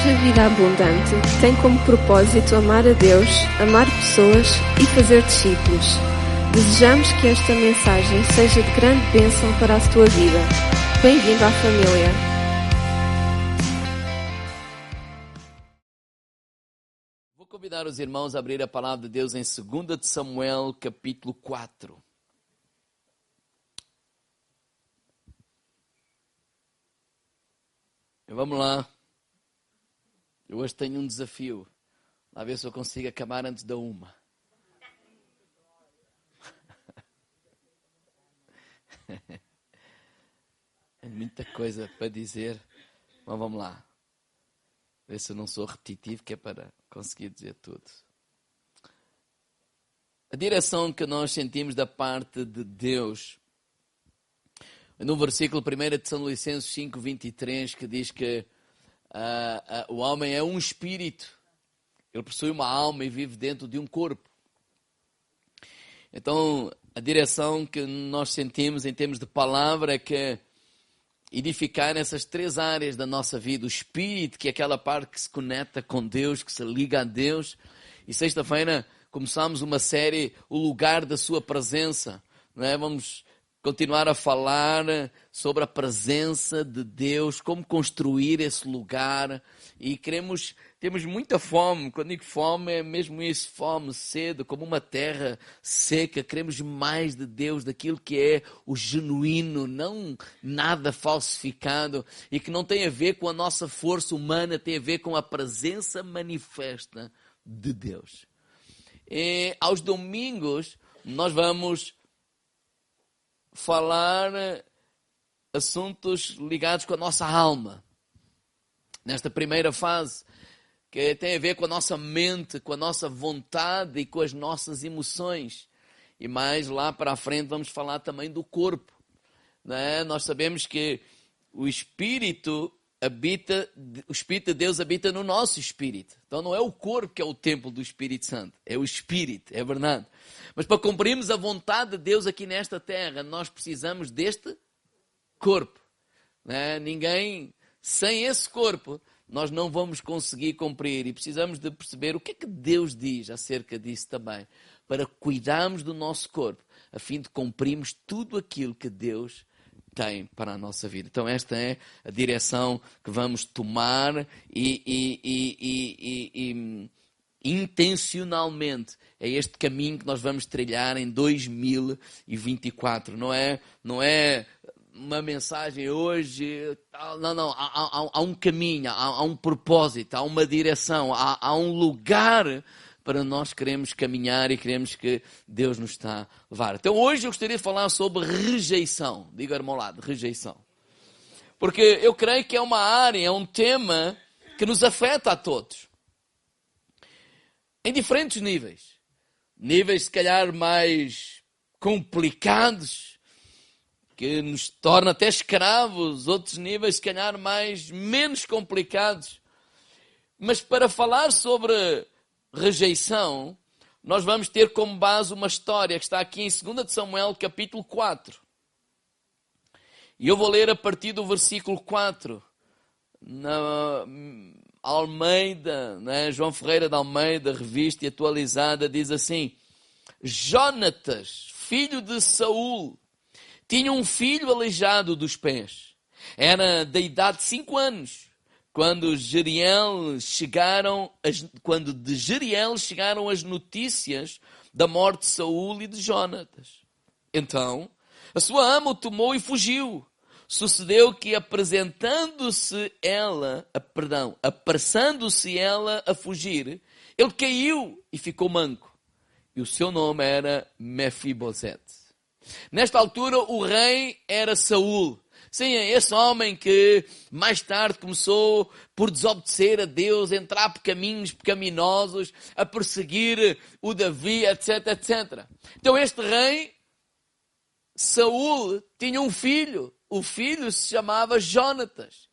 Igreja Vida Abundante tem como propósito amar a Deus, amar pessoas e fazer discípulos. Desejamos que esta mensagem seja de grande bênção para a tua vida. Bem-vindo à família. Vou convidar os irmãos a abrir a palavra de Deus em 2 de Samuel, capítulo 4. Vamos lá. Eu hoje tenho um desafio. Lá ver se eu consigo acabar antes da uma. É muita coisa para dizer. Mas vamos lá. Ver se eu não sou repetitivo, que é para conseguir dizer tudo. A direção que nós sentimos da parte de Deus no versículo 1 de São Licenços 5, 23, que diz que uh, uh, o homem é um espírito, ele possui uma alma e vive dentro de um corpo. Então, a direção que nós sentimos em termos de palavra é que edificar nessas três áreas da nossa vida, o espírito, que é aquela parte que se conecta com Deus, que se liga a Deus. E sexta-feira começamos uma série, O Lugar da Sua Presença. Não é? Vamos continuar a falar sobre a presença de Deus, como construir esse lugar. E queremos, temos muita fome. Quando digo fome, é mesmo isso: fome, sede, como uma terra seca. Queremos mais de Deus, daquilo que é o genuíno, não nada falsificado e que não tem a ver com a nossa força humana, tem a ver com a presença manifesta de Deus. E aos domingos, nós vamos falar eh, assuntos ligados com a nossa alma. Nesta primeira fase, que tem a ver com a nossa mente, com a nossa vontade e com as nossas emoções. E mais lá para a frente vamos falar também do corpo. Né? Nós sabemos que o espírito habita, o Espírito de Deus habita no nosso espírito. Então não é o corpo que é o templo do Espírito Santo, é o espírito, é verdade. Mas para cumprirmos a vontade de Deus aqui nesta terra, nós precisamos deste corpo. Né? Ninguém, sem esse corpo, nós não vamos conseguir cumprir e precisamos de perceber o que é que Deus diz acerca disso também, para cuidarmos do nosso corpo, a fim de cumprirmos tudo aquilo que Deus tem para a nossa vida. Então, esta é a direção que vamos tomar e, e, e, e, intencionalmente é este caminho que nós vamos trilhar em 2024. Não é, não é uma mensagem hoje. Não, não. Há, há, há um caminho, há, há, um propósito, há uma direção, há, um lugar para nós queremos caminhar e queremos que Deus nos está a levar. Então hoje eu gostaria de falar sobre rejeição. Diga meu lado, rejeição. Porque eu creio que é uma área, é um tema que nos afeta a todos. Em diferentes níveis. Níveis, se calhar, mais complicados, que nos torna até escravos. Outros níveis, se calhar, mais menos complicados. Mas para falar sobre rejeição, nós vamos ter como base uma história que está aqui em 2 de Samuel, capítulo 4. E eu vou ler a partir do versículo 4, na Almeida, né? João Ferreira de Almeida, revista e atualizada, diz assim: Jonatas, filho de Saul, tinha um filho aleijado dos pés. Era da idade de cinco anos quando Jeriel chegaram, as, quando de Jeriel chegaram as notícias da morte de Saul e de Jonatas. Então, a sua ama o tomou e fugiu. Sucedeu que apresentando-se ela, a, perdão, apressando-se ela a fugir, ele caiu e ficou manco. E o seu nome era Mefibosete. Nesta altura o rei era Saul Sim, é esse homem que mais tarde começou por desobedecer a Deus, entrar por caminhos pecaminosos, a perseguir o Davi, etc, etc. Então este rei, Saul, tinha um filho. O filho se chamava Jonatas.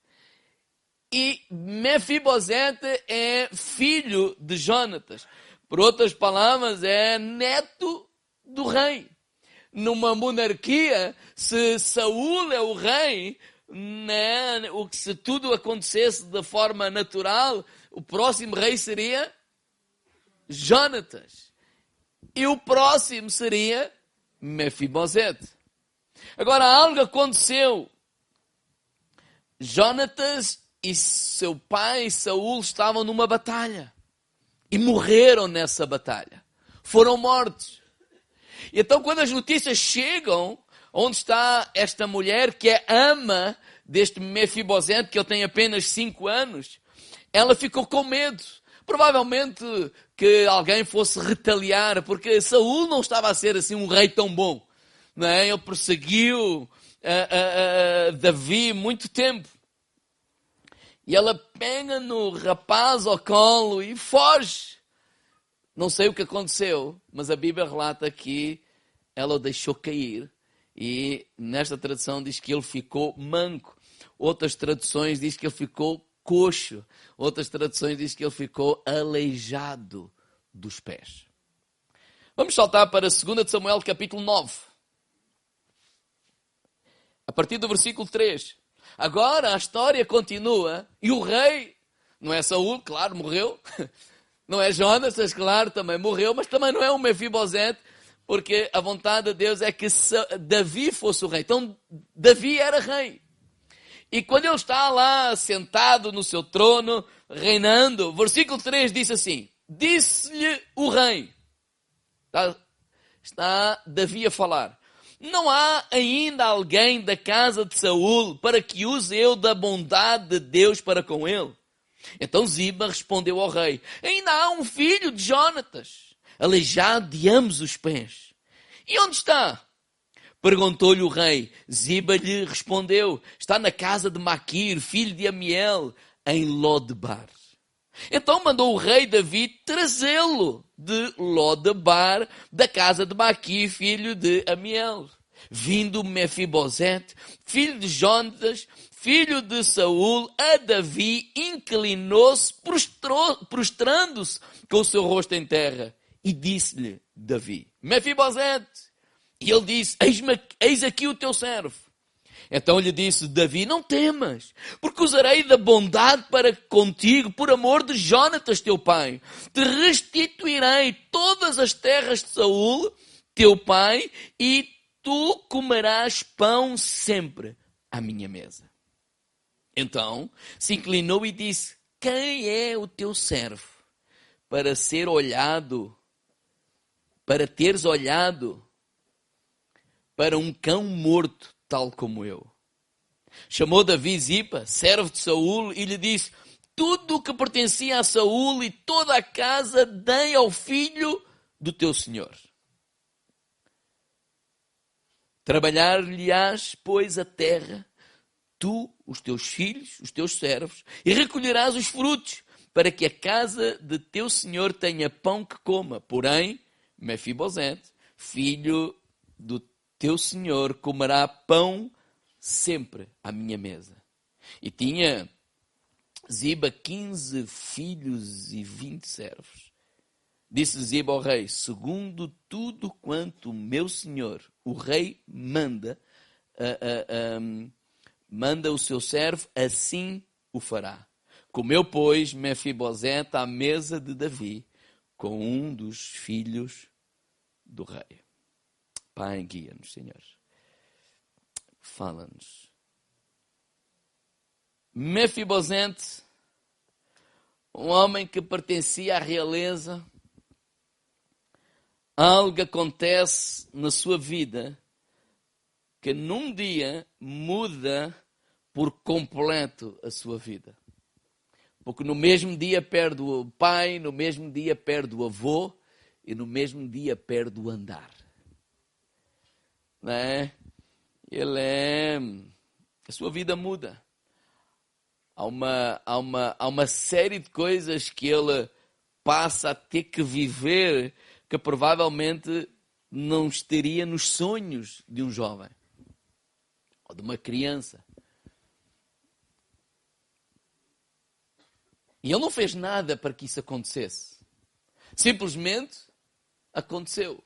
E Mefibosete é filho de Jonatas. Por outras palavras, é neto do rei numa monarquia, se Saul é o rei, né, o que se tudo acontecesse da forma natural, o próximo rei seria Jonatas. E o próximo seria Mefibosete. Agora, algo aconteceu. Jonatas e seu pai Saul estavam numa batalha. E morreram nessa batalha. Foram mortos. E então, quando as notícias chegam, onde está esta mulher que é ama deste Mefibosete, que ele tem apenas cinco anos, ela ficou com medo. Provavelmente que alguém fosse retaliar, porque Saul não estava a ser assim um rei tão bom. Não é? Ele perseguiu uh, uh, uh, Davi muito tempo. E ela pega no rapaz ao colo e foge. Não sei o que aconteceu, mas a Bíblia relata que ela o deixou cair. E nesta tradução diz que ele ficou manco. Outras traduções diz que ele ficou coxo. Outras traduções diz que ele ficou aleijado dos pés. Vamos saltar para 2 Samuel capítulo 9. A partir do versículo 3. Agora a história continua e o rei, não é Saul, claro, morreu. Não é Jonas, claro, também morreu, mas também não é o Mefibosete, porque a vontade de Deus é que Davi fosse o rei. Então, Davi era rei. E quando ele está lá sentado no seu trono, reinando, versículo 3 diz assim: Disse-lhe o rei, está, está Davi a falar, não há ainda alguém da casa de Saul para que use eu da bondade de Deus para com ele? Então Ziba respondeu ao rei, ainda há um filho de Jonatas, aleijado de ambos os pés. E onde está? Perguntou-lhe o rei. Ziba lhe respondeu: Está na casa de Maquir, filho de Amiel, em Lodebar. Então mandou o rei Davi trazê-lo de Lodebar, da casa de Maquir, filho de Amiel. Vindo Mefibosete, filho de Jonatas, filho de Saul, a Davi inclinou-se, prostrando-se com o seu rosto em terra, e disse-lhe Davi: Mefibosete, e ele disse: eis, eis aqui o teu servo. Então lhe disse Davi: Não temas, porque usarei da bondade para contigo, por amor de Jonatas, teu pai. Te restituirei todas as terras de Saul, teu pai, e tu comerás pão sempre à minha mesa. Então se inclinou e disse: Quem é o teu servo para ser olhado, para teres olhado para um cão morto, tal como eu. Chamou Davi Zipa, servo de Saul, e lhe disse: Tudo o que pertencia a Saul e toda a casa dei ao filho do teu senhor. Trabalhar-lhe-ás, pois, a terra, tu, os teus filhos, os teus servos, e recolherás os frutos, para que a casa de teu senhor tenha pão que coma. Porém, Mefibosete, filho do teu senhor comerá pão sempre à minha mesa. E tinha Ziba quinze filhos e vinte servos. Disse Ziba ao rei: segundo tudo quanto meu senhor, o rei, manda, uh, uh, um, manda o seu servo, assim o fará. Comeu, pois, Mefibosete à mesa de Davi com um dos filhos do rei. Pai, guia-nos, Senhor. Fala-nos. Mefibosente, um homem que pertencia à realeza, algo acontece na sua vida que num dia muda por completo a sua vida. Porque no mesmo dia perde o pai, no mesmo dia perde o avô e no mesmo dia perde o andar né? Ele é. A sua vida muda. Há uma, há, uma, há uma série de coisas que ele passa a ter que viver que provavelmente não estaria nos sonhos de um jovem ou de uma criança. E ele não fez nada para que isso acontecesse. Simplesmente aconteceu.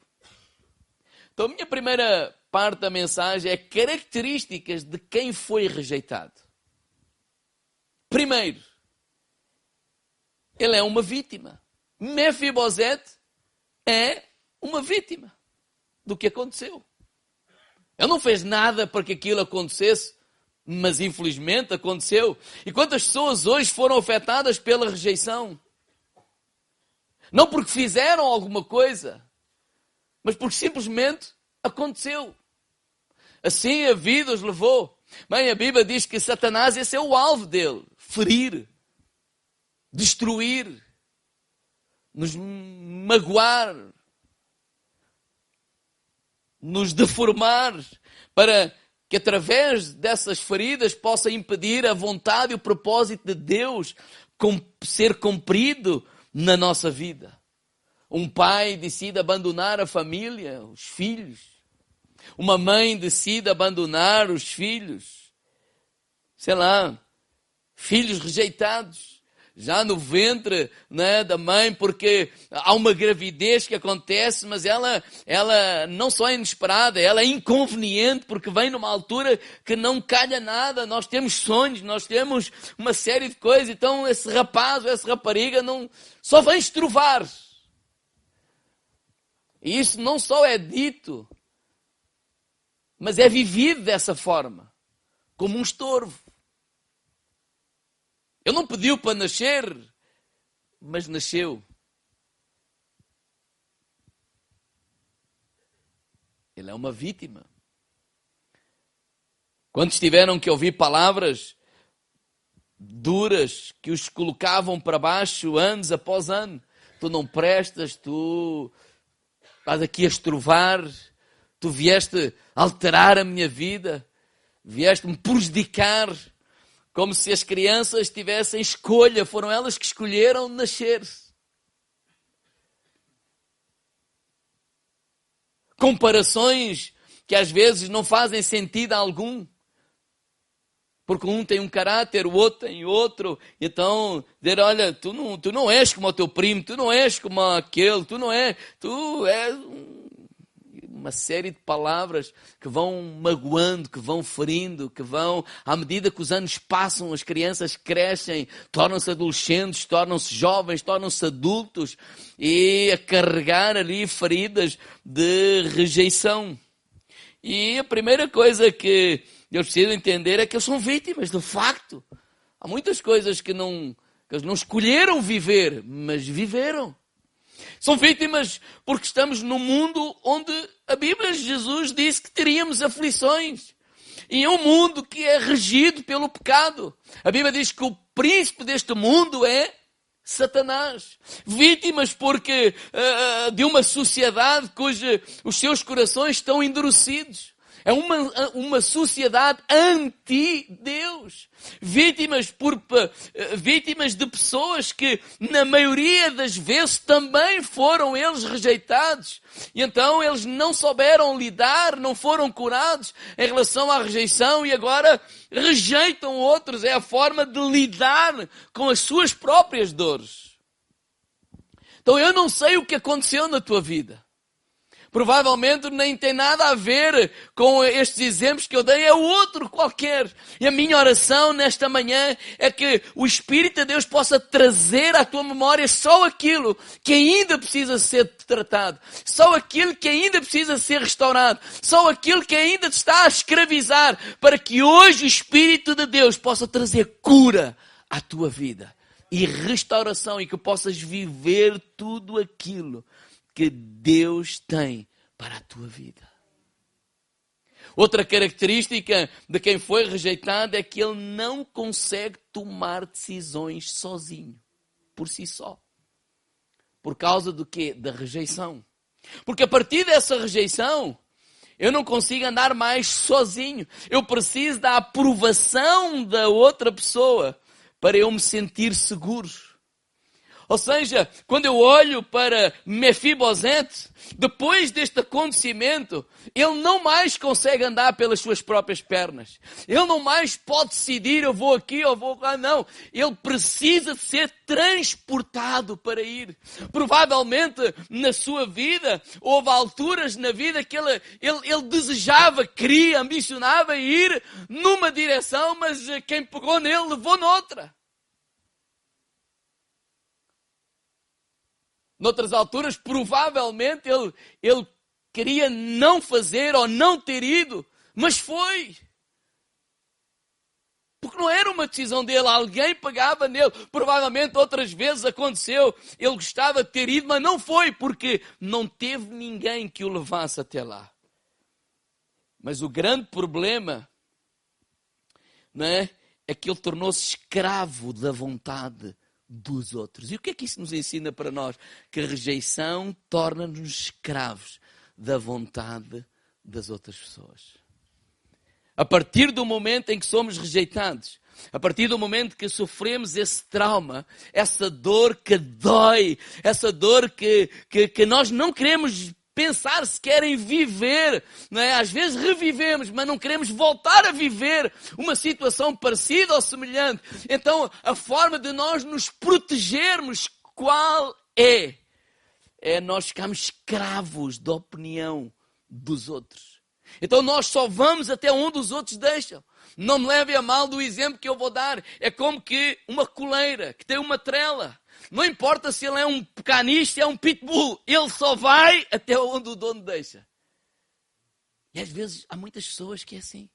Então, a minha primeira parte da mensagem é características de quem foi rejeitado. Primeiro, ele é uma vítima. Mefibosete é uma vítima do que aconteceu. Ele não fez nada para que aquilo acontecesse, mas infelizmente aconteceu. E quantas pessoas hoje foram afetadas pela rejeição? Não porque fizeram alguma coisa, mas porque simplesmente aconteceu. Assim a vida os levou. Bem, a Bíblia diz que Satanás, esse é o alvo dele: ferir, destruir, nos magoar, nos deformar, para que através dessas feridas possa impedir a vontade e o propósito de Deus ser cumprido na nossa vida. Um pai decide abandonar a família, os filhos. Uma mãe decide abandonar os filhos. Sei lá, filhos rejeitados já no ventre né, da mãe, porque há uma gravidez que acontece, mas ela, ela não só é inesperada, ela é inconveniente, porque vem numa altura que não calha nada. Nós temos sonhos, nós temos uma série de coisas, então esse rapaz ou essa rapariga não, só vem estrovar. E isso não só é dito, mas é vivido dessa forma, como um estorvo. Ele não pediu para nascer, mas nasceu. Ele é uma vítima. Quando tiveram que ouvir palavras duras que os colocavam para baixo anos após ano, tu não prestas, tu estás aqui a estrovar, tu vieste alterar a minha vida, vieste me prejudicar. Como se as crianças tivessem escolha, foram elas que escolheram nascer. Comparações que às vezes não fazem sentido algum. Porque um tem um caráter, o outro tem outro. Então, dizer, olha, tu não, tu não és como o teu primo, tu não és como aquele, tu não és, tu és um uma série de palavras que vão magoando, que vão ferindo, que vão, à medida que os anos passam, as crianças crescem, tornam-se adolescentes, tornam-se jovens, tornam-se adultos e a carregar ali feridas de rejeição. E a primeira coisa que eu preciso entender é que eles são vítimas, de facto. Há muitas coisas que não, que eles não escolheram viver, mas viveram. São vítimas porque estamos num mundo onde a Bíblia de Jesus disse que teríamos aflições. E é um mundo que é regido pelo pecado. A Bíblia diz que o príncipe deste mundo é Satanás. Vítimas porque uh, de uma sociedade cujos os seus corações estão endurecidos. É uma, uma sociedade anti-Deus. Vítimas, por, vítimas de pessoas que, na maioria das vezes, também foram eles rejeitados. E então eles não souberam lidar, não foram curados em relação à rejeição e agora rejeitam outros. É a forma de lidar com as suas próprias dores. Então eu não sei o que aconteceu na tua vida provavelmente nem tem nada a ver com estes exemplos que eu dei, é outro qualquer. E a minha oração nesta manhã é que o Espírito de Deus possa trazer à tua memória só aquilo que ainda precisa ser tratado, só aquilo que ainda precisa ser restaurado, só aquilo que ainda te está a escravizar, para que hoje o Espírito de Deus possa trazer cura à tua vida e restauração e que possas viver tudo aquilo que Deus tem para a tua vida. Outra característica de quem foi rejeitado é que ele não consegue tomar decisões sozinho, por si só. Por causa do quê? Da rejeição. Porque a partir dessa rejeição, eu não consigo andar mais sozinho. Eu preciso da aprovação da outra pessoa para eu me sentir seguro. Ou seja, quando eu olho para Mefibosete, depois deste acontecimento, ele não mais consegue andar pelas suas próprias pernas. Ele não mais pode decidir, eu vou aqui ou vou lá, não. Ele precisa ser transportado para ir. Provavelmente, na sua vida, houve alturas na vida que ele, ele, ele desejava, queria, ambicionava ir numa direção, mas quem pegou nele levou noutra. Noutras alturas, provavelmente ele, ele queria não fazer ou não ter ido, mas foi. Porque não era uma decisão dele, alguém pagava nele. Provavelmente outras vezes aconteceu, ele gostava de ter ido, mas não foi, porque não teve ninguém que o levasse até lá. Mas o grande problema não é, é que ele tornou-se escravo da vontade dos outros. E o que é que isso nos ensina para nós? Que a rejeição torna-nos escravos da vontade das outras pessoas. A partir do momento em que somos rejeitados, a partir do momento que sofremos esse trauma, essa dor que dói, essa dor que, que, que nós não queremos pensar se querem viver. Não é? Às vezes revivemos, mas não queremos voltar a viver uma situação parecida ou semelhante. Então, a forma de nós nos protegermos, qual é? É nós ficarmos escravos da opinião dos outros. Então, nós só vamos até onde os outros deixam. Não me leve a mal do exemplo que eu vou dar. É como que uma coleira que tem uma trela. Não importa se ele é um caniche, é um pitbull, ele só vai até onde o dono deixa. E às vezes há muitas pessoas que é assim.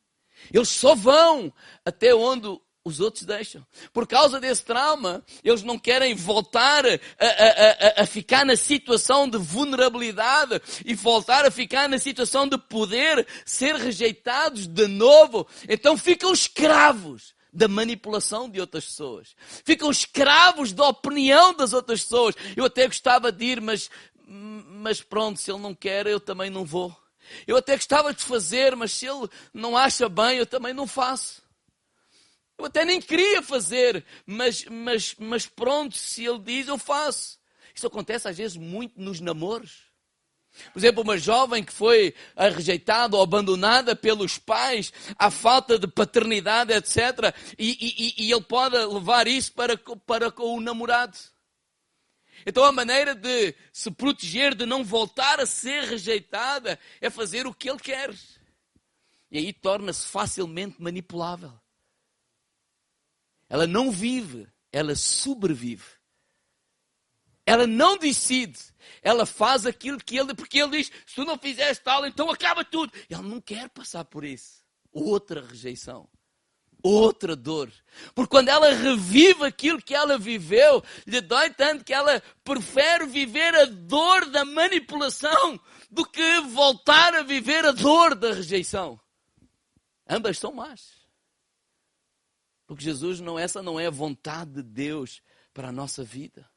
Eles só vão até onde os outros deixam. Por causa desse trauma, eles não querem voltar a, a, a, a, ficar na situação de vulnerabilidade e voltar a ficar na situação de poder ser rejeitados de novo. Então ficam escravos da manipulação de outras pessoas. Ficam escravos da opinião das outras pessoas. Eu até gostava de ir, mas, mas pronto, se ele não quer, eu também não vou. Eu até gostava de fazer, mas se ele não acha bem, eu também não faço. Eu até nem queria fazer, mas, mas, mas pronto, se ele diz, eu faço. Isso acontece às vezes muito nos namoros. Por exemplo, uma jovem que foi rejeitada ou abandonada pelos pais, a falta de paternidade, etc. E, e, e ele pode levar isso para, para com o namorado. Então a maneira de se proteger, de não voltar a ser rejeitada, é fazer o que ele quer. E aí torna-se facilmente manipulável. Ela não vive, ela sobrevive. Ela não decide. Ela faz aquilo que ele, porque ele diz: se tu não fizeres tal, então acaba tudo. Ele não quer passar por isso. Outra rejeição. Outra dor. Porque quando ela revive aquilo que ela viveu, lhe dói tanto que ela prefere viver a dor da manipulação do que voltar a viver a dor da rejeição. Ambas são más. Porque Jesus não, essa não é a vontade de Deus para a nossa vida.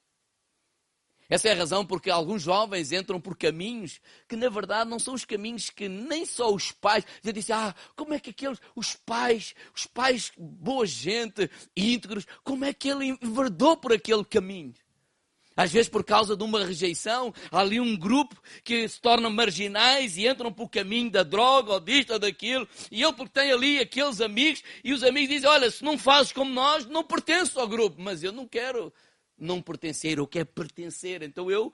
Essa é a razão porque alguns jovens entram por caminhos que, na verdade, não são os caminhos que nem só os pais. Já disse, ah, como é que aqueles, os pais, os pais, boa gente, íntegros, como é que ele enverdou por aquele caminho? Às vezes, por causa de uma rejeição, há ali um grupo que se tornam marginais e entram por caminho da droga ou disto ou daquilo. E ele, porque tem ali aqueles amigos, e os amigos dizem: Olha, se não fazes como nós, não pertences ao grupo. Mas eu não quero não pertencer, eu quero pertencer. Então eu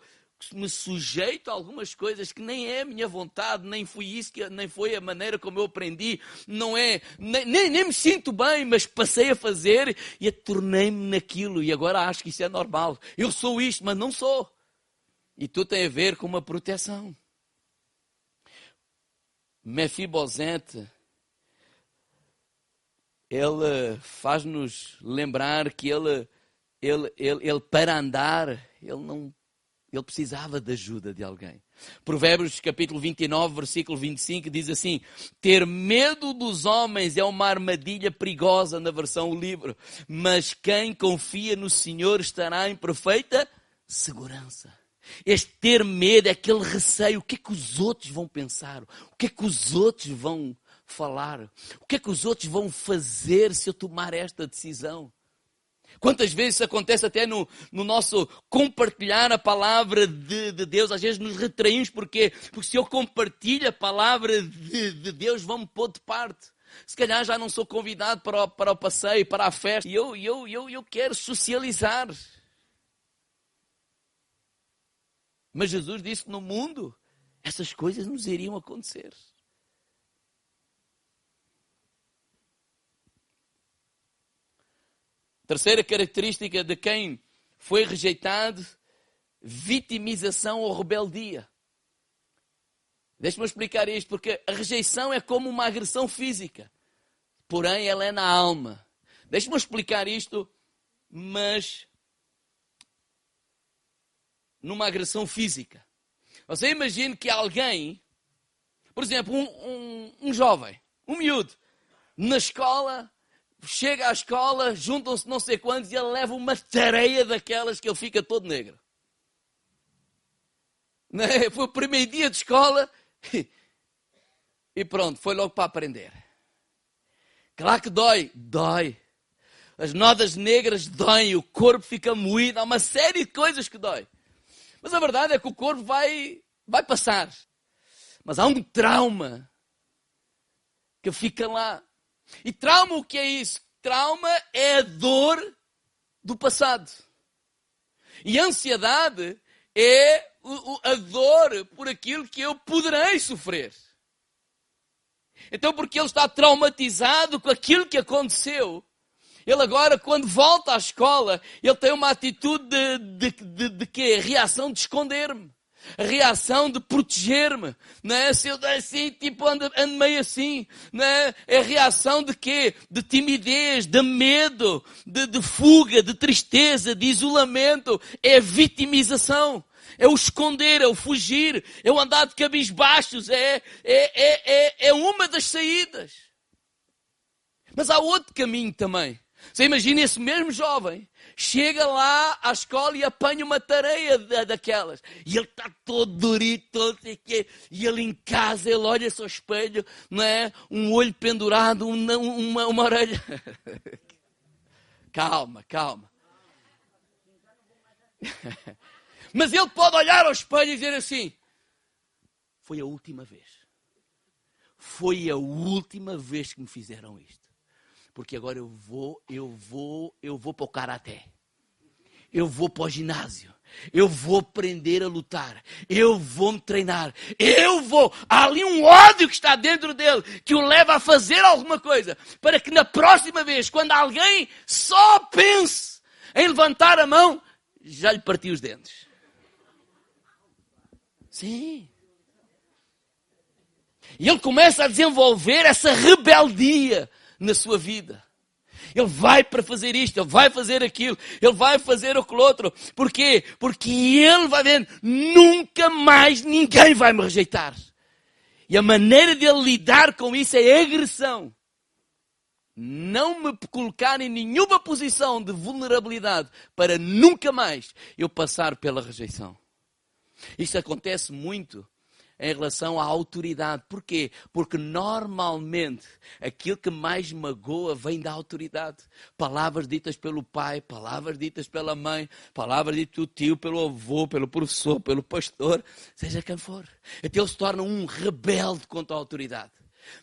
me sujeito a algumas coisas que nem é a minha vontade, nem foi isso, que, nem foi a maneira como eu aprendi, não é, nem, nem, nem me sinto bem, mas passei a fazer e tornei-me naquilo e agora acho que isso é normal. Eu sou isto, mas não sou. E tudo tem a ver com uma proteção. Mefibosete, ele faz-nos lembrar que ele ele, ele, ele para andar, ele não ele precisava de ajuda de alguém. Provérbios capítulo 29, versículo 25 diz assim: Ter medo dos homens é uma armadilha perigosa na versão livre, mas quem confia no Senhor estará em perfeita segurança. Este ter medo é aquele receio: o que é que os outros vão pensar? O que é que os outros vão falar? O que é que os outros vão fazer se eu tomar esta decisão? Quantas vezes isso acontece até no, no nosso compartilhar a palavra de, de, Deus? Às vezes nos retraímos, porque Porque se eu compartilho a palavra de, de Deus, vão-me pôr de parte. Se calhar já não sou convidado para o, para o passeio, para a festa. E eu, eu, eu, eu quero socializar. Mas Jesus disse que no mundo essas coisas nos iriam acontecer. Terceira característica de quem foi rejeitado: vitimização ou rebeldia. Deixe-me explicar isto, porque a rejeição é como uma agressão física, porém ela é na alma. Deixe-me explicar isto, mas numa agressão física. Você imagina que alguém, por exemplo, um, um, um jovem, um miúdo, na escola, chega à escola, juntam-se não sei quantos e ele leva uma tareia daquelas que ele fica todo negro. Né? Foi o primeiro dia de escola e pronto, foi logo para aprender. Claro que dói, dói. As nodas negras doem, o corpo fica moído, há uma série de coisas que dói. Mas a verdade é que o corpo vai, vai passar. Mas há um trauma que fica lá. E trauma o que é isso? Trauma é a dor do passado. E ansiedade é a dor por aquilo que eu poderei sofrer. Então, porque ele está traumatizado com aquilo que aconteceu, ele agora, quando volta à escola, ele tem uma atitude de, de, de, de quê? Reação de esconder-me. Reação de proteger-me, não é? Se eu assim, tipo, ando, ando meio assim, não é? É reação de quê? De timidez, de medo, de, de fuga, de tristeza, de isolamento. É vitimização é o esconder, é o fugir, é o andar de cabisbaixos, é, é, é, é, é uma das saídas. Mas há outro caminho também. Você imagina esse mesmo jovem chega lá à escola e apanha uma tareia daquelas. E ele está todo durito, todo quê. E ele em casa, ele olha-se ao espelho, não é? Um olho pendurado, uma, uma orelha. calma, calma. Mas ele pode olhar ao espelho e dizer assim: Foi a última vez. Foi a última vez que me fizeram isto porque agora eu vou, eu vou, eu vou para o karaté. Eu vou para o ginásio. Eu vou aprender a lutar. Eu vou me treinar. Eu vou. Há ali um ódio que está dentro dele que o leva a fazer alguma coisa para que na próxima vez, quando alguém só pense em levantar a mão, já lhe partiu os dentes. Sim. E ele começa a desenvolver essa rebeldia na sua vida. Ele vai para fazer isto, ele vai fazer aquilo, ele vai fazer aquilo outro. Porquê? Porque ele vai ver, nunca mais ninguém vai me rejeitar. E a maneira de lidar com isso é agressão. Não me colocar em nenhuma posição de vulnerabilidade para nunca mais eu passar pela rejeição. Isso acontece muito em relação à autoridade. Porquê? Porque normalmente aquilo que mais magoa vem da autoridade. Palavras ditas pelo pai, palavras ditas pela mãe, palavras ditas pelo tio, pelo avô, pelo professor, pelo pastor, seja quem for. Então ele se torna um rebelde contra a autoridade.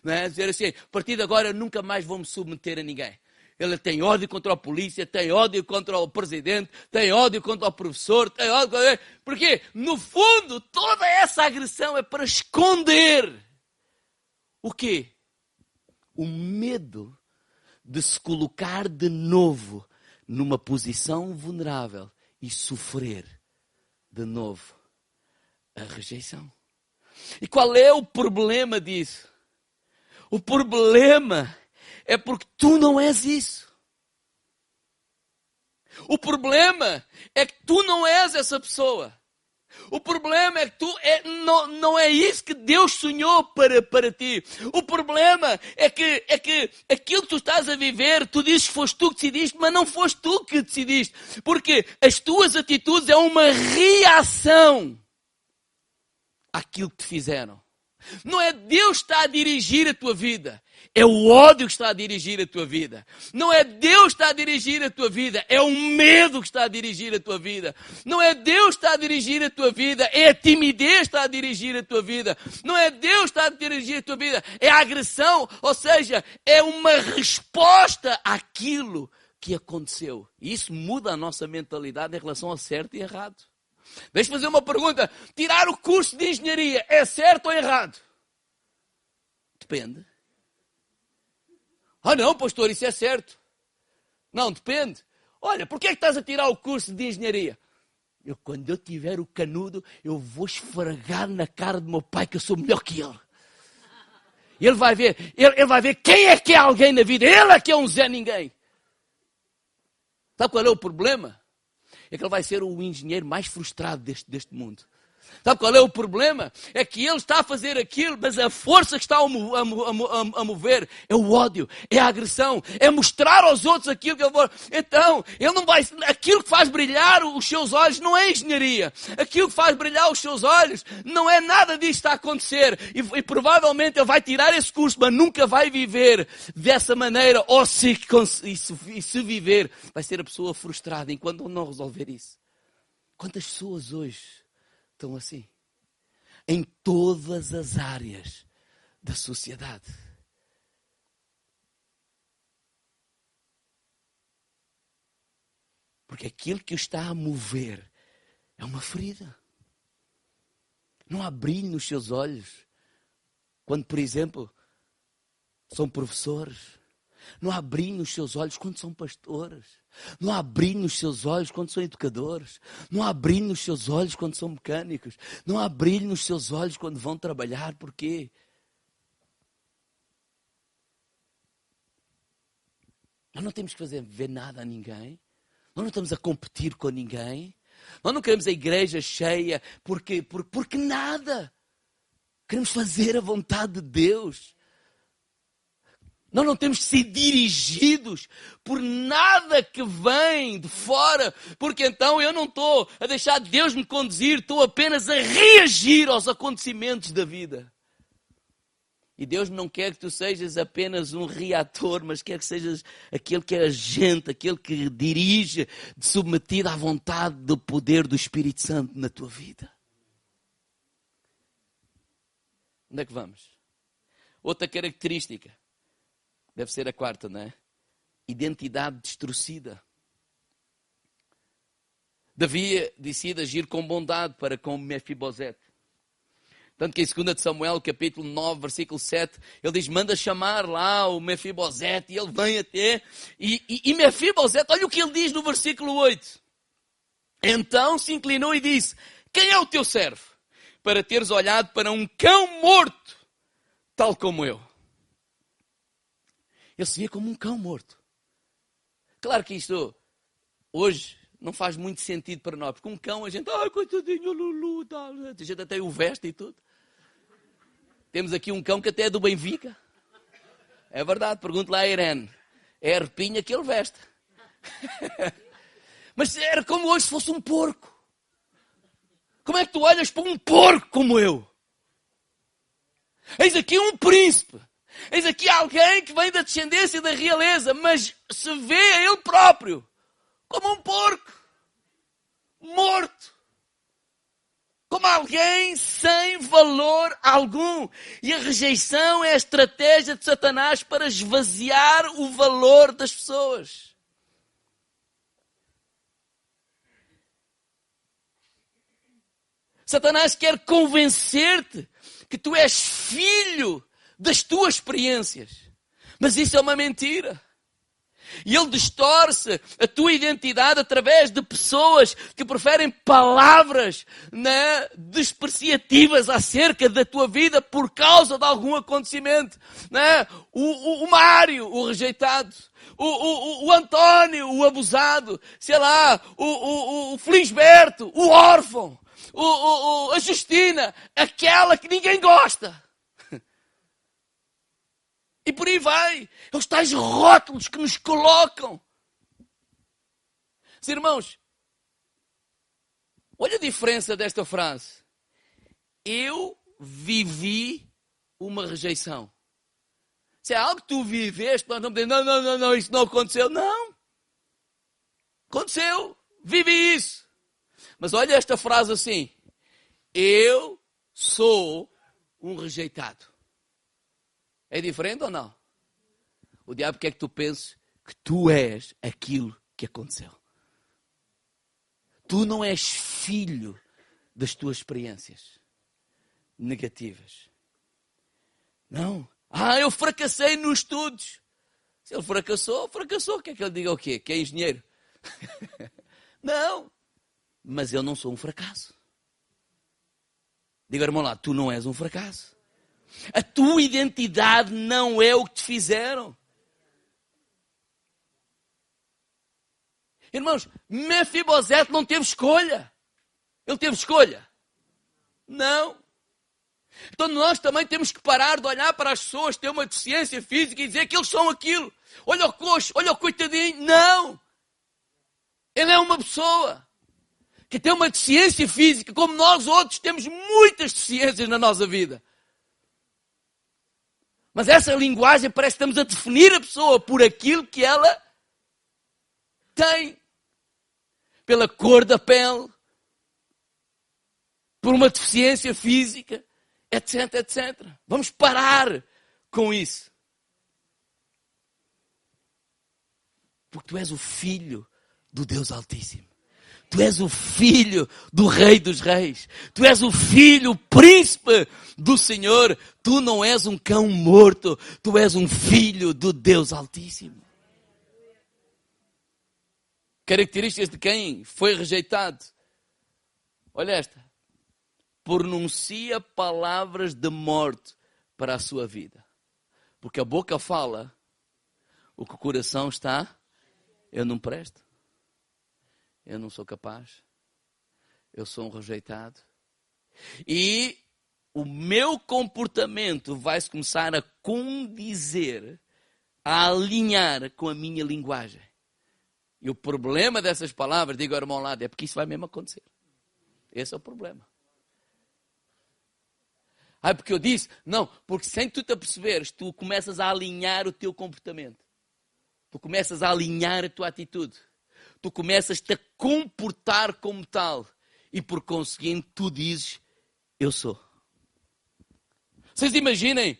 Não é? Dizer assim, a partir de agora eu nunca mais vou me submeter a ninguém. Ele tem ódio contra a polícia, tem ódio contra o presidente, tem ódio contra o professor, tem ódio contra... Porque, no fundo, toda essa agressão é para esconder o quê? O medo de se colocar de novo numa posição vulnerável e sofrer de novo a rejeição. E qual é o problema disso? O problema é porque tu não és isso. O problema é que tu não és essa pessoa. O problema é que tu é, não, não é isso que Deus sonhou para, para ti. O problema é que, é que aquilo que tu estás a viver, tu dizes que foste tu que decidiste, mas não foste tu que decidiste. Porque as tuas atitudes é uma reação àquilo que te fizeram. Não é Deus que está a dirigir a tua vida. É o ódio que está a dirigir a tua vida. Não é Deus que está a dirigir a tua vida, é o medo que está a dirigir a tua vida. Não é Deus que está a dirigir a tua vida, é a timidez que está a dirigir a tua vida. Não é Deus que está a dirigir a tua vida, é a agressão, ou seja, é uma resposta àquilo que aconteceu. E isso muda a nossa mentalidade em relação ao certo e errado. Deixa-me fazer uma pergunta. Tirar o curso de engenharia é certo ou errado? Depende. Ah, não, pastor, isso é certo. Não, depende. Olha, por que é que estás a tirar o curso de engenharia? Eu, quando eu tiver o canudo, eu vou esfregar na cara do meu pai que eu sou melhor que ele. Ele vai ver, ele, ele vai ver quem é que é alguém na vida. Ele é que é um Zé Ninguém. Sabe qual é o problema? É que ele vai ser o engenheiro mais frustrado deste, deste mundo. Sabe qual é o problema? É que ele está a fazer aquilo, mas a força que está a, a, a, mover é o ódio, é a agressão, é mostrar aos outros aquilo que ele vai. Então, ele não vai. Aquilo que faz brilhar os seus olhos não é engenharia. Aquilo que faz brilhar os seus olhos não é nada está a acontecer. E, e provavelmente ele vai tirar esse curso, mas nunca vai viver dessa maneira. Ou se, e se, e se viver, vai ser a pessoa frustrada enquanto não resolver isso. Quantas pessoas hoje estão assim. Em todas as áreas da sociedade. Porque aquilo que o está a mover é uma ferida. Não há brilho nos seus olhos. Quando, por exemplo, são professores. Não há brilho nos seus olhos quando são pastores. Não há brilho nos seus olhos quando são educadores. Não há brilho nos seus olhos quando são mecânicos. Não há brilho nos seus olhos quando vão trabalhar. Por quê? Nós não temos que fazer ver nada a ninguém. Nós não estamos a competir com ninguém. Nós não queremos a igreja cheia porque, porque, porque nada. Queremos fazer a vontade de Deus. Nós não temos que ser dirigidos por nada que vem de fora, porque então eu não estou a deixar Deus me conduzir, estou apenas a reagir aos acontecimentos da vida. E Deus não quer que tu sejas apenas um reator, mas quer que sejas aquele que é agente, aquele que dirige, submetido à vontade do poder do Espírito Santo na tua vida. Onde é que vamos? Outra característica Deve ser a quarta, não é? Identidade destruída. Davi decide agir com bondade para com Mefibosete. Tanto que em 2 Samuel, capítulo 9, versículo 7, ele diz, manda chamar lá o Mefibosete, e ele vem até, e, e, e Mefibosete, olha o que ele diz no versículo 8. Então se inclinou e disse, quem é o teu servo? Para teres olhado para um cão morto, tal como eu. Ele se via como um cão morto. Claro que isto hoje não faz muito sentido para nós, porque um cão a gente, ai, coitadinho, Lulu, tá, a gente até o veste e tudo. Temos aqui um cão que até é do Benfica. É verdade, pergunto lá a Irene. É a repinha que ele veste. Mas era como hoje se fosse um porco. Como é que tu olhas para um porco como eu? Eis aqui um príncipe Eis aqui alguém que vem da descendência da realeza, mas se vê a ele próprio como um porco, morto, como alguém sem valor algum. E a rejeição é a estratégia de Satanás para esvaziar o valor das pessoas. Satanás quer convencer-te que tu és filho das tuas experiências. Mas isso é uma mentira. E ele distorce a tua identidade através de pessoas que preferem palavras né, despreciativas acerca da tua vida por causa de algum acontecimento. Né? O, o, o Mário, o rejeitado. O, o, o António, o abusado. Sei lá, o, o, o Felisberto, o órfão. O, o, a Justina, aquela que ninguém gosta. E por aí vai. É os tais rótulos que nos colocam. Os irmãos, olha a diferença desta frase. Eu vivi uma rejeição. Se é algo que tu viveste, nós não podemos não, não, não, não, isso não aconteceu. Não. Aconteceu. Vivi isso. Mas olha esta frase assim. Eu sou um rejeitado. É diferente ou não? O diabo quer que tu penses que tu és aquilo que aconteceu. Tu não és filho das tuas experiências negativas. Não. Ah, eu fracassei nos estudos. Se ele fracassou, fracassou. Quer que ele diga o quê? Que é engenheiro? não. Mas eu não sou um fracasso. Diga, irmão lá, tu não és um fracasso. A tua identidade não é o que te fizeram. Irmãos, Mefibosete não teve escolha. Ele teve escolha? Não. Então nós também temos que parar de olhar para as pessoas que têm uma deficiência física e dizer que eles são aquilo. Olha o coxo, olha o coitadinho. Não. Ele é uma pessoa que tem uma deficiência física, como nós outros temos muitas deficiências na nossa vida. Mas essa linguagem parece que estamos a definir a pessoa por aquilo que ela tem. Pela cor da pele, por uma deficiência física, etc, etc. Vamos parar com isso. Porque tu és o filho do Deus Altíssimo. Tu és o filho do Rei dos Reis. Tu és o filho, o príncipe do Senhor. Tu não és um cão morto. Tu és um filho do Deus Altíssimo. Características de quem foi rejeitado. Olha esta. Pronuncia palavras de morte para a sua vida. Porque a boca fala, o que o coração está, eu não presto eu não sou capaz, eu sou um rejeitado. E o meu comportamento vai começar a condizer, a alinhar com a minha linguagem. E o problema dessas palavras, digo ao irmão ao lado, é porque isso vai mesmo acontecer. Esse é o problema. Ah, porque eu disse, não, porque sem tu te aperceberes, tu começas a alinhar o teu comportamento. Tu começas a alinhar a tua atitude tu começas-te a comportar como tal. E por conseguinte, tu dizes: Eu sou. Vocês imaginem,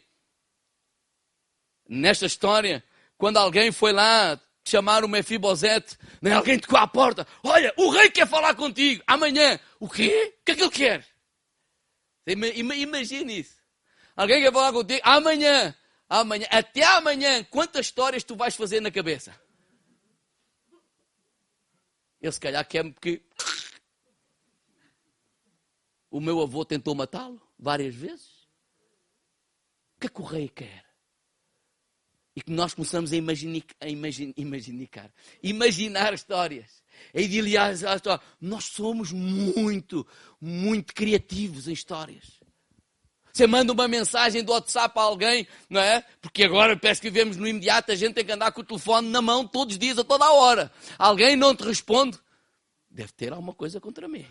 nesta história, quando alguém foi lá chamar o Mefibosete, né? alguém tocou à porta: Olha, o rei quer falar contigo amanhã. O quê? O que é que ele quer? Imagine isso. Alguém quer falar contigo amanhã. Amanhã, até amanhã, quantas histórias tu vais fazer na cabeça? Ele se calhar quer porque o meu avô tentou matá-lo várias vezes. O que é que o rei quer? E que nós começamos a imaginar, a imaginar, imaginar histórias, a idealizar a história. Nós somos muito, muito criativos em histórias. Você manda uma mensagem do WhatsApp a alguém, não é? Porque agora parece que vivemos no imediato, a gente tem que andar com o telefone na mão todos os dias, a toda a hora. Alguém não te responde, deve ter alguma coisa contra mim.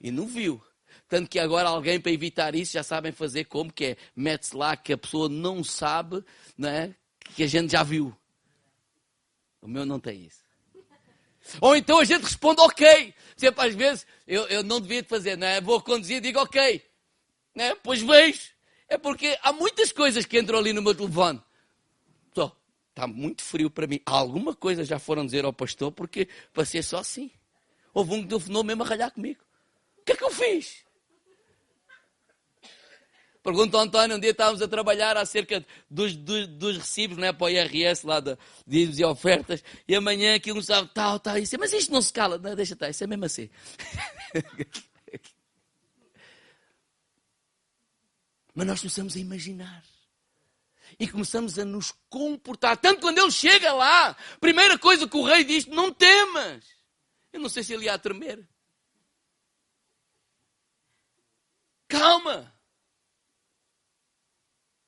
E não viu. Tanto que agora alguém, para evitar isso, já sabem fazer como que é. Mete-se lá que a pessoa não sabe, não é? Que a gente já viu. O meu não tem isso. Ou então a gente responde ok. Sempre às vezes, eu, eu não devia fazer, não é? Vou conduzir digo ok. Né? Pois vejo. É porque há muitas coisas que entram ali no meu telefone. Só, está muito frio para mim. Alguma coisa já foram dizer ao pastor porque passei só assim. Houve um que telefonou mesmo a ralhar comigo. O que é que eu fiz? Pergunta ao António, um dia estávamos a trabalhar acerca dos, dos, dos recibos, não é, para o IRS lá de dívidas e ofertas, e amanhã aquilo não sabe, tal, tal, isso, mas isto não se cala, não, deixa estar, isso é mesmo assim. Mas nós começamos a imaginar. E começamos a nos comportar. Tanto quando ele chega lá, primeira coisa que o rei diz: não temas. Eu não sei se ele ia tremer. Calma.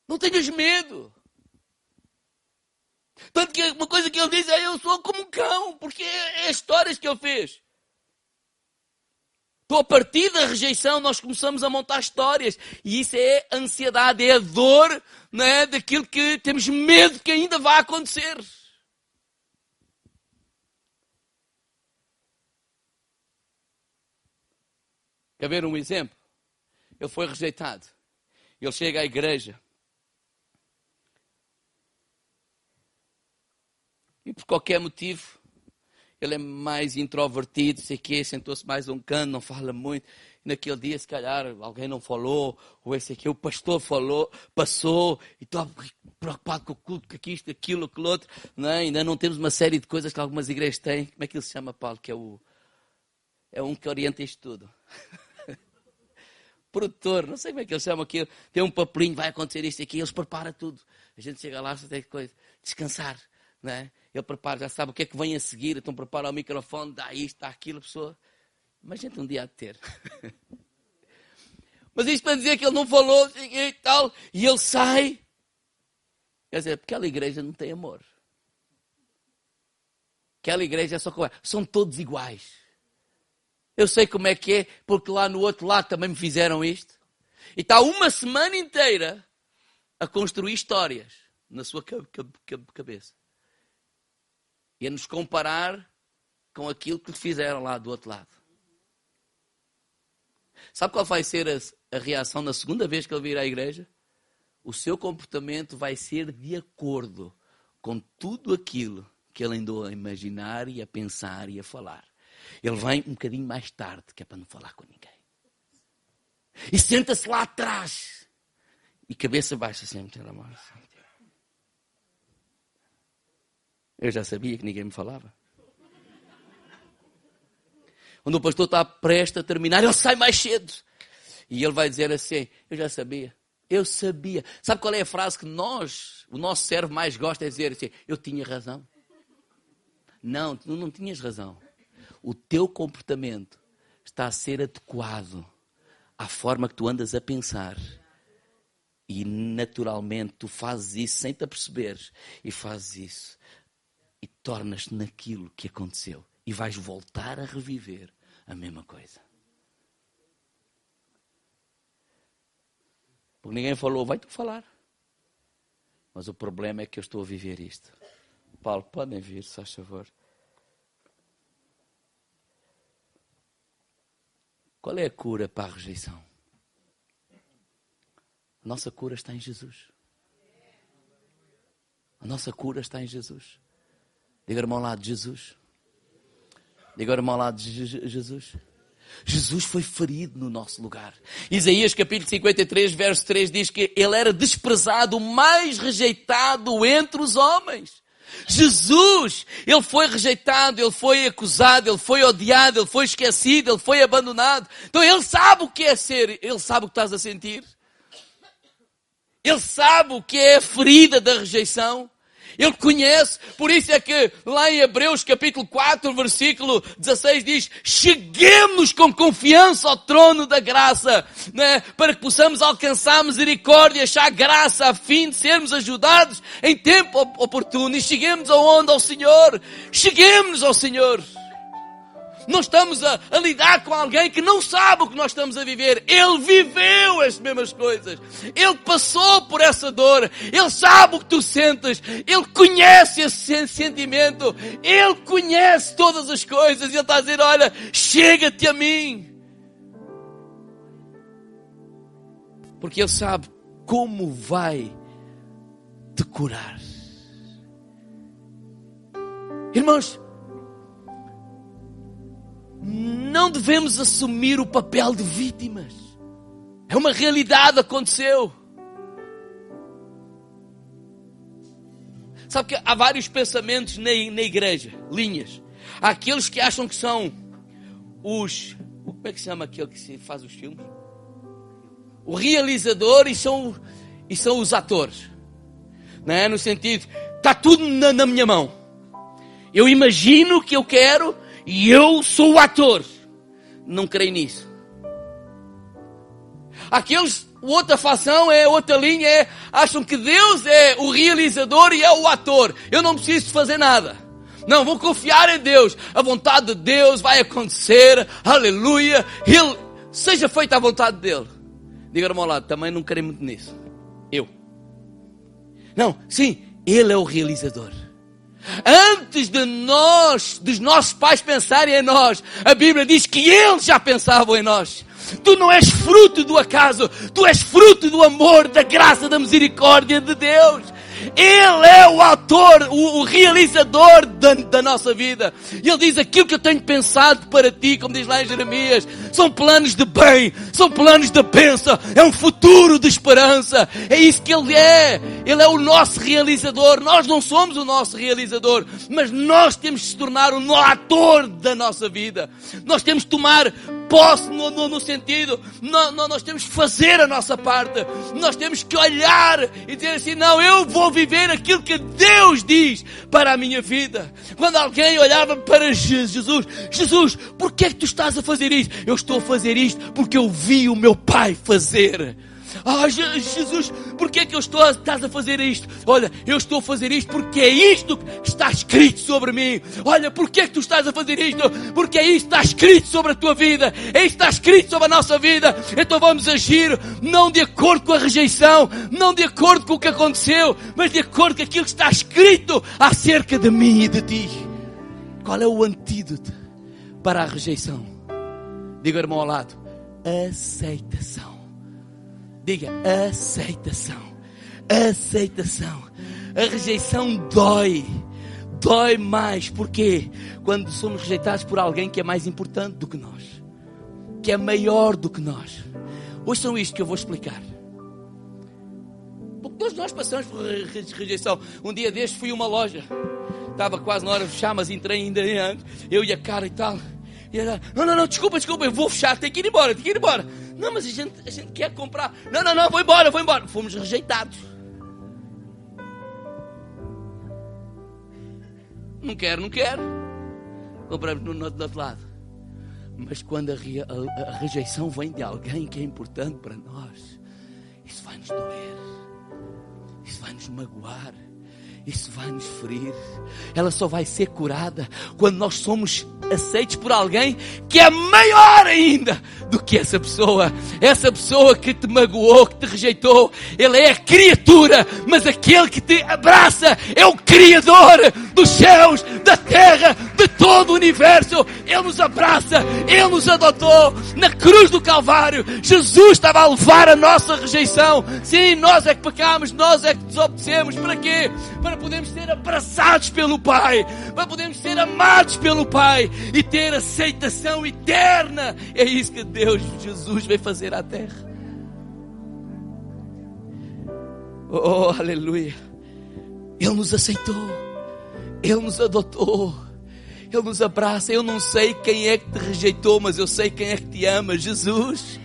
Não tenhas medo. Tanto que uma coisa que ele diz é: Eu sou como um cão, porque é, é histórias que ele fez. Então, a partir da rejeição, nós começamos a montar histórias. E isso é ansiedade, é a dor né, daquilo que temos medo que ainda vai acontecer. Quer ver um exemplo? Ele foi rejeitado. Ele chega à igreja. E por qualquer motivo, ele é mais introvertido, sei que sentou-se mais um canto, não fala muito. Naquele dia, se calhar, alguém não falou, ou esse aqui, o pastor falou, passou, e estava preocupado com o culto, com isto, aquilo, aquilo outro. Não é? Ainda não temos uma série de coisas que algumas igrejas têm. Como é que ele se chama, Paulo? Que é o. É um que orienta isto tudo. produtor, não sei como é que eles chamam aquilo, tem um papelinho, vai acontecer isto aqui, eles preparam tudo. A gente chega lá, só tem coisa, descansar, não é? Ele prepara, já sabe o que é que vem a seguir, então prepara o microfone, dá isto, dá aquilo, a pessoa. Mas gente um dia há de ter. Mas isto para dizer que ele não falou e tal, e ele sai. Quer dizer, aquela igreja não tem amor. Aquela igreja é só como São todos iguais. Eu sei como é que é, porque lá no outro lado também me fizeram isto. E está uma semana inteira a construir histórias na sua cabeça. E a nos comparar com aquilo que lhe fizeram lá do outro lado. Sabe qual vai ser a, a reação na segunda vez que ele vir à igreja? O seu comportamento vai ser de acordo com tudo aquilo que ele andou a imaginar e a pensar e a falar. Ele vem um bocadinho mais tarde, que é para não falar com ninguém. E senta-se lá atrás. E cabeça baixa sempre. Eu já sabia que ninguém me falava. Quando o pastor está prestes a terminar, ele sai mais cedo. E ele vai dizer assim: Eu já sabia. Eu sabia. Sabe qual é a frase que nós, o nosso servo mais gosta de dizer assim? Eu tinha razão. Não, tu não tinhas razão o teu comportamento está a ser adequado à forma que tu andas a pensar. E naturalmente tu fazes isso sem te aperceberes. E fazes isso. E tornas-te naquilo que aconteceu. E vais voltar a reviver a mesma coisa. Porque ninguém falou, vai tu falar. Mas o problema é que eu estou a viver isto. Paulo, podem vir, se faz favor. Qual é a cura para a rejeição? A nossa cura está em Jesus. A nossa cura está em Jesus. Diga irmão lá de Jesus. Diga irmão lá de Jesus. Jesus foi ferido no nosso lugar. Isaías capítulo 53, verso 3 diz que ele era desprezado, o mais rejeitado entre os homens. Jesus, ele foi rejeitado, ele foi acusado, ele foi odiado, ele foi esquecido, ele foi abandonado. Então ele sabe o que é ser, ele sabe o que estás a sentir. Ele sabe o que é a ferida da rejeição. Ele conhece, por isso é que lá em Hebreus capítulo 4, versículo 16 diz, cheguemos com confiança ao trono da graça, né? para que possamos alcançar misericórdia, achar graça a fim de sermos ajudados em tempo oportuno e cheguemos aonde? Ao Senhor. Cheguemos ao Senhor. Não estamos a, a, lidar com alguém que não sabe o que nós estamos a viver. Ele viveu as mesmas coisas. Ele passou por essa dor. Ele sabe o que tu sentes. Ele conhece esse sentimento. Ele conhece todas as coisas. E Ele está a dizer: Olha, chega-te a mim. Porque Ele sabe como vai te curar. Irmãos, não devemos assumir o papel de vítimas. É uma realidade, aconteceu. Sabe que há vários pensamentos na, na igreja, linhas. Há aqueles que acham que são os. Como é que se chama aquele que faz os filmes? O realizador e são, e são os atores. Não é? No sentido, está tudo na, na minha mão. Eu imagino o que eu quero e eu sou o ator. Não creio nisso. Aqueles, outra facção é outra linha, é, acham que Deus é o realizador e é o ator. Eu não preciso fazer nada. Não, vou confiar em Deus. A vontade de Deus vai acontecer. Aleluia. Ele, seja feita a vontade dele. Diga ao lado, também não queremos muito nisso. Eu. Não, sim, ele é o realizador. Antes de nós, dos nossos pais pensarem em nós, a Bíblia diz que eles já pensavam em nós. Tu não és fruto do acaso, tu és fruto do amor, da graça, da misericórdia de Deus. Ele é o autor, o, o realizador da, da, nossa vida. E Ele diz aquilo que eu tenho pensado para ti, como diz lá em Jeremias, são planos de bem, são planos de bênção, é um futuro de esperança. É isso que Ele é. Ele é o nosso realizador. Nós não somos o nosso realizador, mas nós temos de se tornar o ator da nossa vida. Nós temos de tomar posse no, no, no sentido, nós temos que fazer a nossa parte, nós temos que olhar e dizer assim: não, eu vou viver aquilo que Deus diz para a minha vida. Quando alguém olhava para Jesus, Jesus, por que é que tu estás a fazer isto? Eu estou a fazer isto porque eu vi o meu pai fazer. Ah, Jesus, porquê é que eu estou a, estás a fazer isto? Olha, eu estou a fazer isto porque é isto que está escrito sobre mim. Olha, porquê é que tu estás a fazer isto? Porque é isto que está escrito sobre a tua vida. É isto que está escrito sobre a nossa vida. Então vamos agir não de acordo com a rejeição, não de acordo com o que aconteceu, mas de acordo com aquilo que está escrito acerca de mim e de ti. Qual é o antídoto para a rejeição? Diga, irmão ao lado, aceitação. Diga aceitação. Aceitação. A rejeição dói. Dói mais. Porquê? Quando somos rejeitados por alguém que é mais importante do que nós. Que é maior do que nós. Hoje são isto que eu vou explicar. Porque todos nós passamos por rejeição. Um dia deste fui a uma loja. Estava quase na hora de fechar, mas entrei ainda antes. Eu e a cara e tal. E ela, não, não, não, desculpa, desculpa, eu vou fechar, tem que ir embora, tem que ir embora. Não, mas a gente, a gente quer comprar. Não, não, não, vou embora, vou embora. Fomos rejeitados. Não quero, não quero. Compramos no, no, do outro lado. Mas quando a, a, a rejeição vem de alguém que é importante para nós, isso vai nos doer. Isso vai nos magoar isso vai nos ferir. Ela só vai ser curada quando nós somos aceitos por alguém que é maior ainda do que essa pessoa. Essa pessoa que te magoou, que te rejeitou, ele é a criatura, mas aquele que te abraça é o Criador dos céus, da terra, de todo o universo. Ele nos abraça, ele nos adotou na cruz do Calvário. Jesus estava a levar a nossa rejeição. Sim, nós é que pecamos, nós é que desobedecemos. Para quê? Para podermos ser abraçados pelo Pai, para podermos ser amados pelo Pai e ter aceitação eterna. É isso que Deus, Jesus, veio fazer à terra. Oh, aleluia. Ele nos aceitou. Ele nos adotou. Ele nos abraça. Eu não sei quem é que te rejeitou, mas eu sei quem é que te ama. Jesus.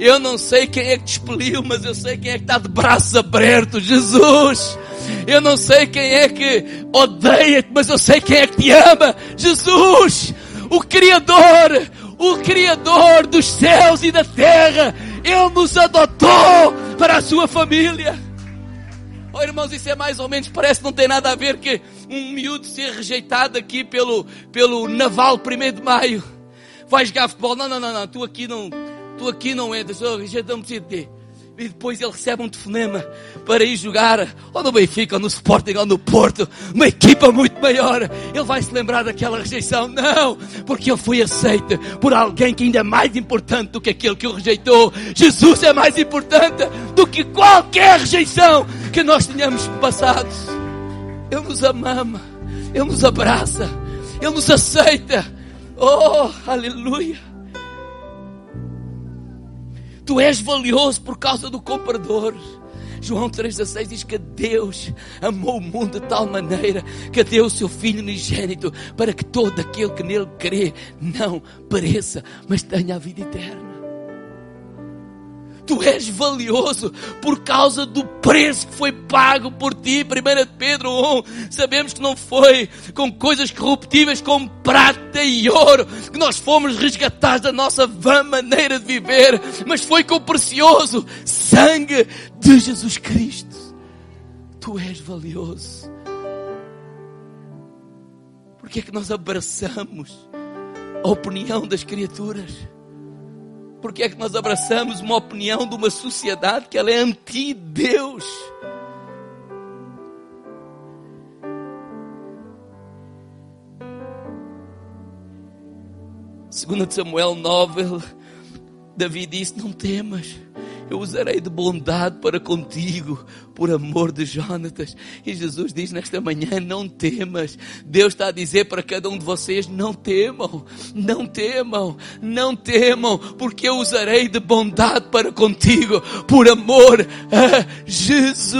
Eu não sei quem é que te expeliu, mas eu sei quem é que está de braços abertos. Jesus. Eu não sei quem é que odeia-te, mas eu sei quem é que te ama. Jesus, o Criador, o Criador dos céus e da terra. Ele nos adotou para a sua família. Oh, irmãos, isso é mais ou menos, parece que não tem nada a ver que um miúdo ser rejeitado aqui pelo, pelo Naval 1 de Maio. Vai jogar futebol. Não, não, não, não. Tu aqui não, tu aqui não entras. Oh, rejeitamos de ti e depois ele recebe um telefonema para ir jogar ou no Benfica, ou no Sporting, ou no Porto, uma equipa muito maior. Ele vai se lembrar daquela rejeição? Não, porque ele foi aceito por alguém que ainda é mais importante do que aquele que o rejeitou. Jesus é mais importante do que qualquer rejeição que nós tenhamos passado. Ele nos ama, Ele nos abraça, Ele nos aceita. Oh, aleluia. Tu és valioso por causa do comprador. João 3,16 diz que Deus amou o mundo de tal maneira que deu o seu Filho unigênito para que todo aquele que nele crê não pereça, mas tenha a vida eterna. Tu és valioso por causa do preço que foi pago por ti. 1 Pedro 1. Sabemos que não foi com coisas corruptíveis como prata e ouro que nós fomos resgatados da nossa vã maneira de viver, mas foi com o precioso sangue de Jesus Cristo. Tu és valioso. Porque é que nós abraçamos a opinião das criaturas? Porque é que nós abraçamos uma opinião de uma sociedade que ela é anti-Deus? Segundo Samuel 9, Davi disse: Não temas, eu usarei de bondade para contigo, por amor de Jonatas. E Jesus diz nesta manhã: Não temas. Deus está a dizer para cada um de vocês: Não temam, não temam, não temam, porque eu usarei de bondade para contigo, por amor a Jesus.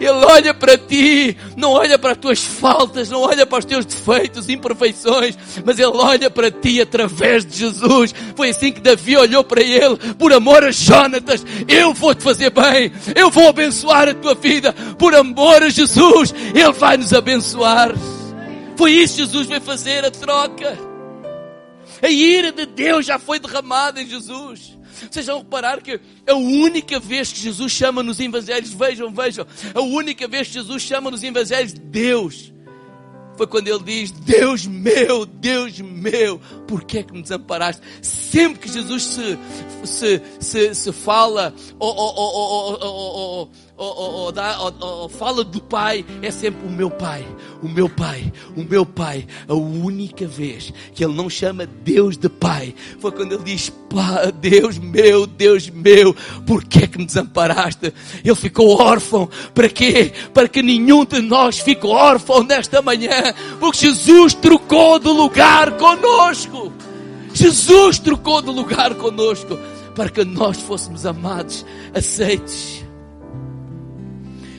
Ele olha para ti, não olha para as tuas faltas, não olha para os teus defeitos, imperfeições, mas Ele olha para ti através de Jesus. Foi assim que Davi olhou para ele, por amor a Jonatas, eu vou te fazer bem, eu vou abençoar a tua vida, por amor a Jesus, Ele vai nos abençoar. Foi isso que Jesus veio fazer, a troca. A ira de Deus já foi derramada em Jesus. Vocês vão reparar que a única vez que Jesus chama nos evangelhos, vejam, vejam, a única vez que Jesus chama nos evangelhos Deus, foi quando ele diz: Deus meu, Deus meu, por que é que me desamparaste? Sempre que Jesus se, se, se, se fala ou, ou, ou, ou, ou, fala do Pai, é sempre o meu Pai, o meu Pai, o meu Pai. A única vez que ele não chama Deus de Pai foi quando ele diz: Pá, Deus meu, Deus meu, por que é que me desamparaste? Ele ficou órfão. Para quê? Para que nenhum de nós fique órfão nesta manhã, porque Jesus trocou de lugar conosco. Jesus trocou de lugar conosco para que nós fôssemos amados, aceites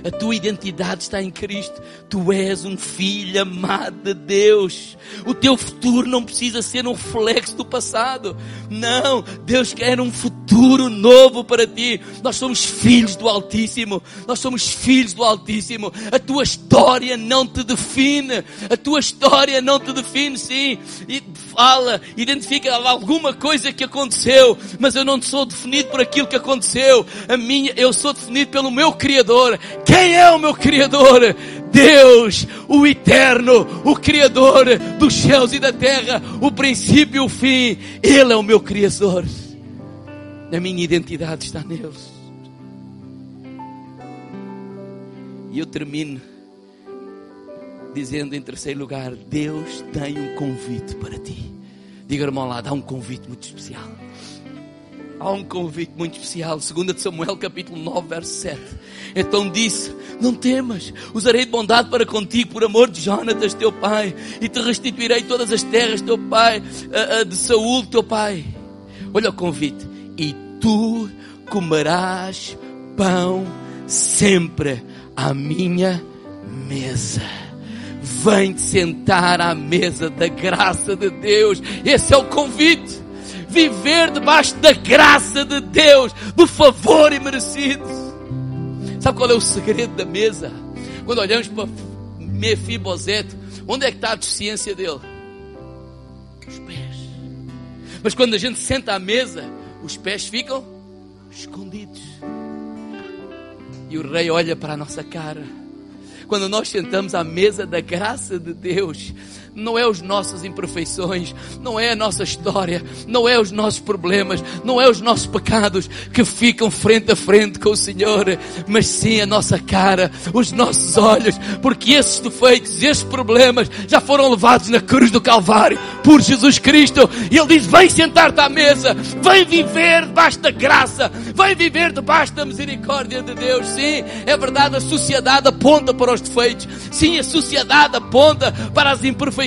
a tua identidade está em Cristo. Tu és um filho amado de Deus. O teu futuro não precisa ser um reflexo do passado. Não, Deus quer um futuro novo para ti. Nós somos filhos do Altíssimo. Nós somos filhos do Altíssimo. A tua história não te define. A tua história não te define, sim. E fala, identifica alguma coisa que aconteceu, mas eu não sou definido por aquilo que aconteceu. A minha, eu sou definido pelo meu Criador. Quem é o meu Criador? Deus, o eterno, o Criador dos céus e da terra, o princípio e o fim. Ele é o meu Criador. A minha identidade está nele. E eu termino dizendo em terceiro lugar: Deus tem um convite para ti. Diga, irmão lá, dá um convite muito especial. Há um convite muito especial, 2 de Samuel, capítulo 9, verso 7. Então disse: Não temas, usarei de bondade para contigo, por amor de Jonatas, teu pai, e te restituirei todas as terras, teu pai, de Saúl, teu pai. Olha o convite: E tu comerás pão sempre à minha mesa. Vem te sentar à mesa da graça de Deus. Esse é o convite viver debaixo da graça de Deus, do favor imerecido. Sabe qual é o segredo da mesa? Quando olhamos para Mefibosete, onde é que está a deficiência dele? Os pés. Mas quando a gente senta à mesa, os pés ficam escondidos. E o rei olha para a nossa cara. Quando nós sentamos à mesa da graça de Deus, não é as nossas imperfeições, não é a nossa história, não é os nossos problemas, não é os nossos pecados que ficam frente a frente com o Senhor, mas sim a nossa cara, os nossos olhos, porque esses defeitos, esses problemas já foram levados na cruz do Calvário por Jesus Cristo. E Ele diz: Vem sentar-te à mesa, vem viver debaixo da graça, vem viver debaixo da misericórdia de Deus. Sim, é verdade, a sociedade aponta para os defeitos, sim, a sociedade aponta para as imperfeições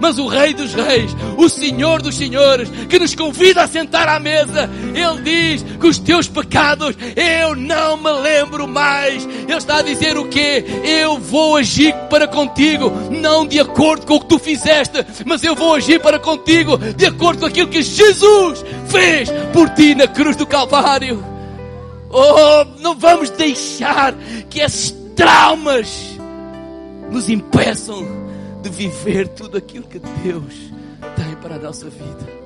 mas o Rei dos Reis, o Senhor dos Senhores, que nos convida a sentar à mesa, Ele diz que os teus pecados eu não me lembro mais. Ele está a dizer o quê? Eu vou agir para contigo, não de acordo com o que tu fizeste, mas eu vou agir para contigo de acordo com aquilo que Jesus fez por ti na cruz do Calvário. Oh, não vamos deixar que esses traumas nos impeçam de viver tudo aquilo que Deus tem para a nossa vida.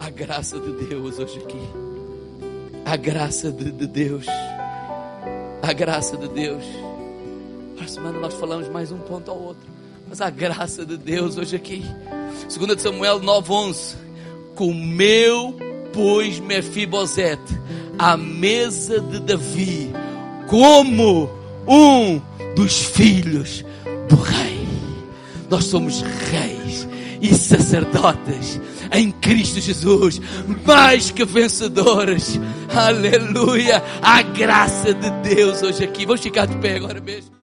A graça de Deus hoje aqui. A graça de, de Deus. A graça de Deus. Para semana nós falamos mais um ponto ao outro. Mas a graça de Deus hoje aqui. 2 Samuel 9:11. Comeu, pois, Mefibosete à mesa de Davi como um dos filhos do rei. Nós somos reis e sacerdotes em Cristo Jesus, mais que vencedores. Aleluia! A graça de Deus hoje aqui. Vamos ficar de pé agora mesmo.